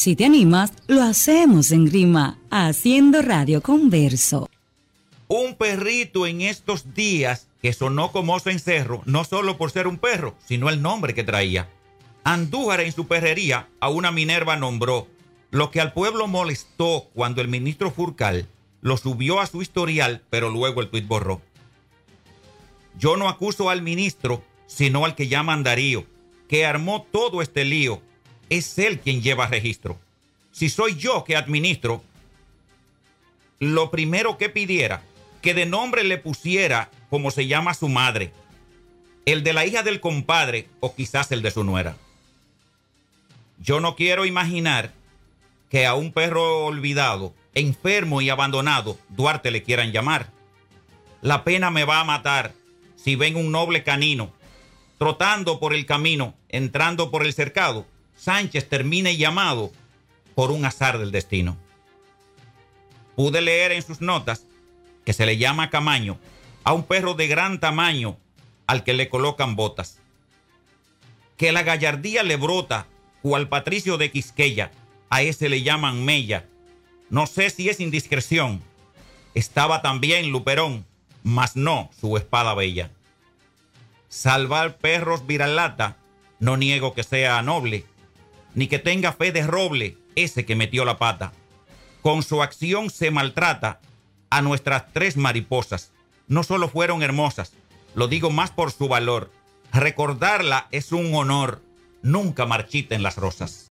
Si te animas, lo hacemos en rima, haciendo radio converso. Un perrito en estos días que sonó como oso en cerro, no solo por ser un perro, sino el nombre que traía. Andújar en su perrería a una Minerva nombró, lo que al pueblo molestó cuando el ministro Furcal lo subió a su historial, pero luego el tuit borró. Yo no acuso al ministro, sino al que llaman Darío, que armó todo este lío. Es él quien lleva registro. Si soy yo que administro, lo primero que pidiera, que de nombre le pusiera como se llama su madre, el de la hija del compadre o quizás el de su nuera. Yo no quiero imaginar que a un perro olvidado, enfermo y abandonado, Duarte le quieran llamar. La pena me va a matar si ven un noble canino trotando por el camino, entrando por el cercado, Sánchez termine llamado por un azar del destino. Pude leer en sus notas que se le llama camaño a un perro de gran tamaño al que le colocan botas. Que la gallardía le brota, cual Patricio de Quisqueya, a ese le llaman Mella. No sé si es indiscreción. Estaba también Luperón, mas no su espada bella. Salvar perros viralata, no niego que sea noble, ni que tenga fe de roble ese que metió la pata. Con su acción se maltrata a nuestras tres mariposas. No solo fueron hermosas, lo digo más por su valor. Recordarla es un honor. Nunca marchiten las rosas.